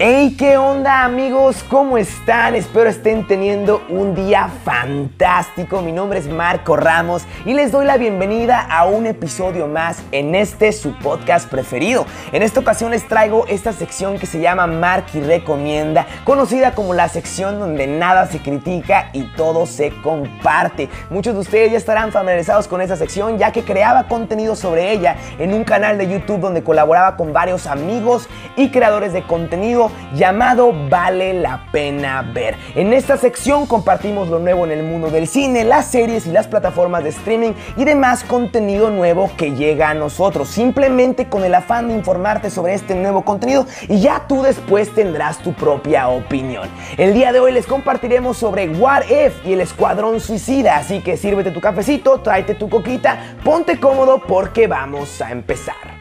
Hey, ¿qué onda amigos? ¿Cómo están? Espero estén teniendo un día fantástico. Mi nombre es Marco Ramos y les doy la bienvenida a un episodio más en este su podcast preferido. En esta ocasión les traigo esta sección que se llama y Recomienda, conocida como la sección donde nada se critica y todo se comparte. Muchos de ustedes ya estarán familiarizados con esta sección ya que creaba contenido sobre ella en un canal de YouTube donde colaboraba con varios amigos y creadores de contenido llamado Vale la pena ver. En esta sección compartimos lo nuevo en el mundo del cine, las series y las plataformas de streaming y demás contenido nuevo que llega a nosotros, simplemente con el afán de informarte sobre este nuevo contenido y ya tú después tendrás tu propia opinión. El día de hoy les compartiremos sobre What If y el Escuadrón Suicida, así que sírvete tu cafecito, tráete tu coquita, ponte cómodo porque vamos a empezar.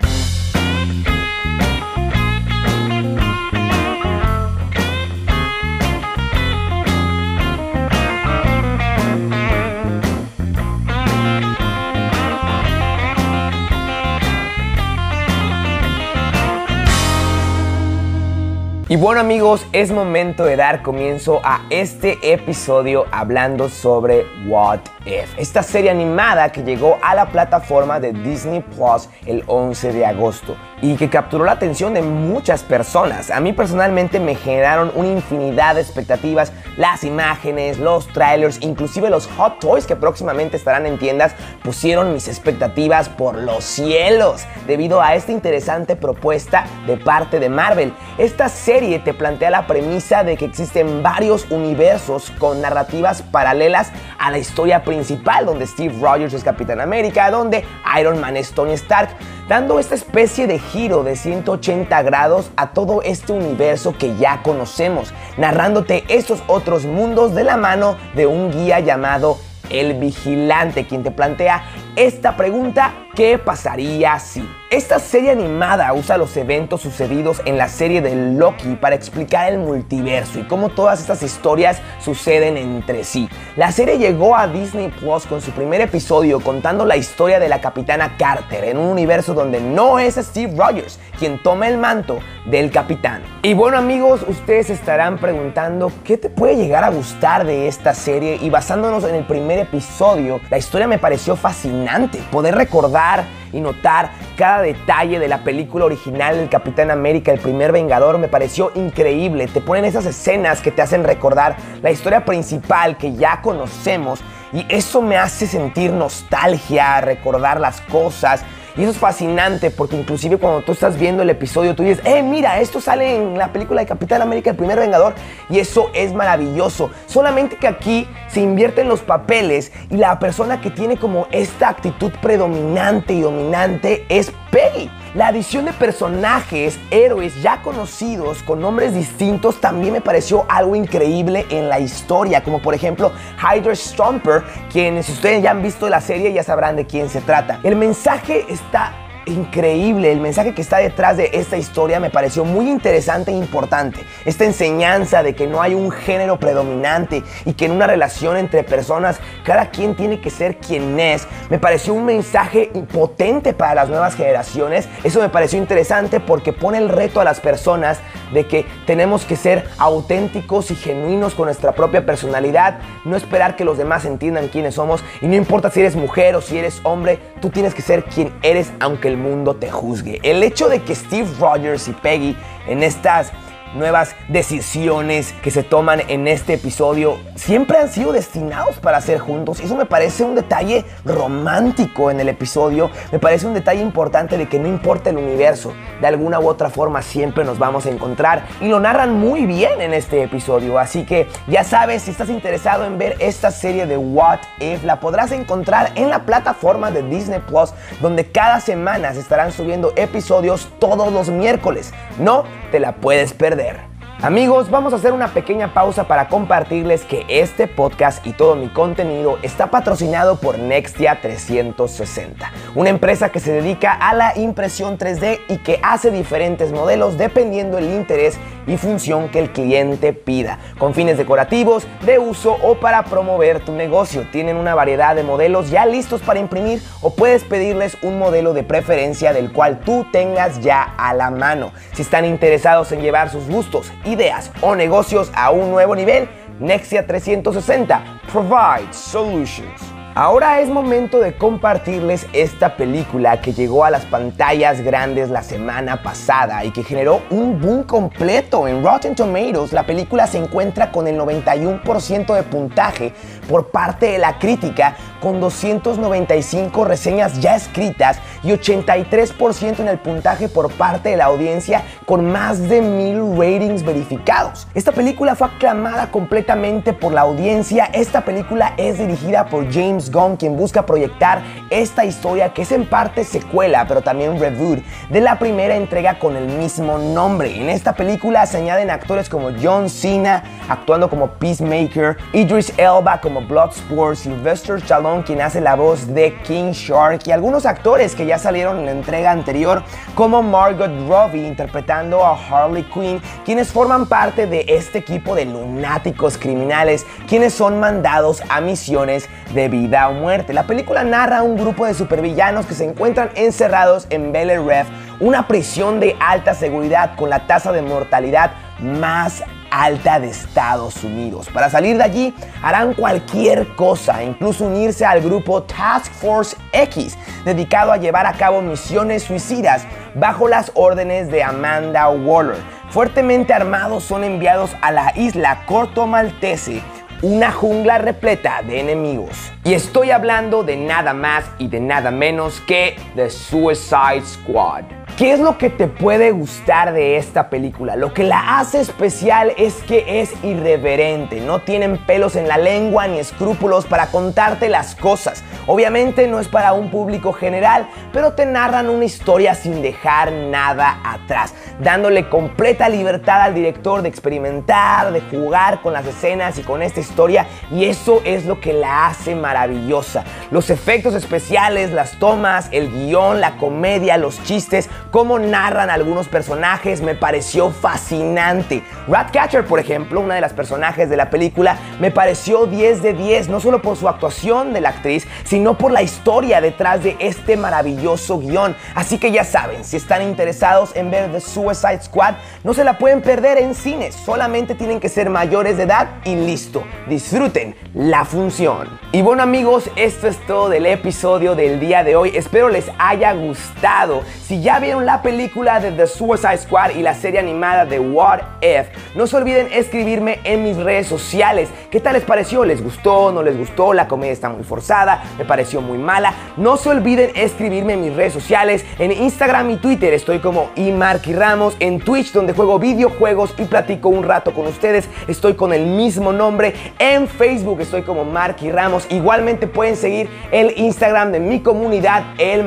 Y bueno amigos, es momento de dar comienzo a este episodio hablando sobre What If, esta serie animada que llegó a la plataforma de Disney Plus el 11 de agosto y que capturó la atención de muchas personas. A mí personalmente me generaron una infinidad de expectativas, las imágenes, los trailers, inclusive los Hot Toys que próximamente estarán en tiendas, pusieron mis expectativas por los cielos debido a esta interesante propuesta de parte de Marvel. Esta te plantea la premisa de que existen varios universos con narrativas paralelas a la historia principal, donde Steve Rogers es Capitán América, donde Iron Man es Tony Stark, dando esta especie de giro de 180 grados a todo este universo que ya conocemos, narrándote estos otros mundos de la mano de un guía llamado El Vigilante, quien te plantea esta pregunta, ¿qué pasaría si? Esta serie animada usa los eventos sucedidos en la serie de Loki para explicar el multiverso y cómo todas estas historias suceden entre sí. La serie llegó a Disney Plus con su primer episodio contando la historia de la capitana Carter en un universo donde no es Steve Rogers quien toma el manto del capitán. Y bueno amigos, ustedes estarán preguntando qué te puede llegar a gustar de esta serie y basándonos en el primer episodio, la historia me pareció fascinante. Poder recordar y notar cada detalle de la película original del Capitán América, el primer Vengador, me pareció increíble. Te ponen esas escenas que te hacen recordar la historia principal que ya conocemos y eso me hace sentir nostalgia, recordar las cosas y eso es fascinante porque inclusive cuando tú estás viendo el episodio, tú dices, eh, mira, esto sale en la película de Capitán América, el primer Vengador. Y eso es maravilloso. Solamente que aquí se invierten los papeles y la persona que tiene como esta actitud predominante y dominante es Peggy. La adición de personajes, héroes ya conocidos con nombres distintos también me pareció algo increíble en la historia, como por ejemplo Hydra Stomper, quienes si ustedes ya han visto la serie ya sabrán de quién se trata. El mensaje está increíble. El mensaje que está detrás de esta historia me pareció muy interesante e importante. Esta enseñanza de que no hay un género predominante y que en una relación entre personas cada quien tiene que ser quien es, me pareció un mensaje potente para las nuevas generaciones. Eso me pareció interesante porque pone el reto a las personas de que tenemos que ser auténticos y genuinos con nuestra propia personalidad, no esperar que los demás entiendan quiénes somos y no importa si eres mujer o si eres hombre, tú tienes que ser quien eres aunque el mundo te juzgue. El hecho de que Steve Rogers y Peggy en estas nuevas decisiones que se toman en este episodio siempre han sido destinados para ser juntos. Eso me parece un detalle romántico en el episodio. Me parece un detalle importante de que no importa el universo, de alguna u otra forma siempre nos vamos a encontrar. Y lo narran muy bien en este episodio. Así que ya sabes, si estás interesado en ver esta serie de What If, la podrás encontrar en la plataforma de Disney Plus, donde cada semana se estarán subiendo episodios todos los miércoles. No te la puedes perder perder. Amigos, vamos a hacer una pequeña pausa para compartirles que este podcast y todo mi contenido está patrocinado por Nextia 360, una empresa que se dedica a la impresión 3D y que hace diferentes modelos dependiendo el interés y función que el cliente pida, con fines decorativos, de uso o para promover tu negocio. Tienen una variedad de modelos ya listos para imprimir o puedes pedirles un modelo de preferencia del cual tú tengas ya a la mano. Si están interesados en llevar sus gustos ideas o negocios a un nuevo nivel, Nexia 360 provides solutions. Ahora es momento de compartirles esta película que llegó a las pantallas grandes la semana pasada y que generó un boom completo. En Rotten Tomatoes la película se encuentra con el 91% de puntaje por parte de la crítica, con 295 reseñas ya escritas y 83% en el puntaje por parte de la audiencia con más de mil ratings verificados. Esta película fue aclamada completamente por la audiencia. Esta película es dirigida por James quien busca proyectar esta historia que es en parte secuela, pero también reboot de la primera entrega con el mismo nombre. En esta película se añaden actores como John Cena actuando como Peacemaker, Idris Elba como Bloodsport, Sylvester Stallone quien hace la voz de King Shark y algunos actores que ya salieron en la entrega anterior como Margot Robbie interpretando a Harley Quinn, quienes forman parte de este equipo de lunáticos criminales, quienes son mandados a misiones de vida muerte. La película narra a un grupo de supervillanos que se encuentran encerrados en Bel Air una prisión de alta seguridad con la tasa de mortalidad más alta de Estados Unidos. Para salir de allí harán cualquier cosa, incluso unirse al grupo Task Force X, dedicado a llevar a cabo misiones suicidas bajo las órdenes de Amanda Waller. Fuertemente armados son enviados a la isla Corto Maltese una jungla repleta de enemigos. Y estoy hablando de nada más y de nada menos que The Suicide Squad. ¿Qué es lo que te puede gustar de esta película? Lo que la hace especial es que es irreverente, no tienen pelos en la lengua ni escrúpulos para contarte las cosas. Obviamente no es para un público general, pero te narran una historia sin dejar nada atrás, dándole completa libertad al director de experimentar, de jugar con las escenas y con esta historia, y eso es lo que la hace maravillosa. Los efectos especiales, las tomas, el guion, la comedia, los chistes, cómo narran algunos personajes me pareció fascinante. Ratcatcher, por ejemplo, una de las personajes de la película, me pareció 10 de 10, no solo por su actuación de la actriz, sino por la historia detrás de este maravilloso guion. Así que ya saben, si están interesados en ver The Suicide Squad, no se la pueden perder en cines, solamente tienen que ser mayores de edad y listo. Disfruten la función. Y bueno amigos, esto es todo del episodio del día de hoy. Espero les haya gustado. Si ya vieron la película de The Suicide Squad y la serie animada de What If, no se olviden escribirme en mis redes sociales. ¿Qué tal les pareció? ¿Les gustó? ¿No les gustó? ¿La comedia está muy forzada? ¿Me pareció muy mala? No se olviden escribirme en mis redes sociales. En Instagram y Twitter estoy como Imarky Ramos. En Twitch donde juego videojuegos y platico un rato con ustedes estoy con el mismo nombre. En Facebook estoy como Marky Ramos. Igualmente pueden seguir el Instagram de mi comunidad, el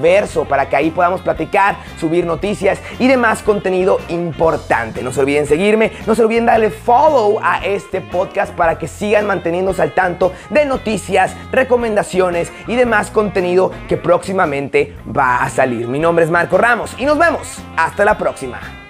Verso para que ahí podamos platicar subir noticias y demás contenido importante. No se olviden seguirme, no se olviden darle follow a este podcast para que sigan manteniéndose al tanto de noticias, recomendaciones y demás contenido que próximamente va a salir. Mi nombre es Marco Ramos y nos vemos. Hasta la próxima.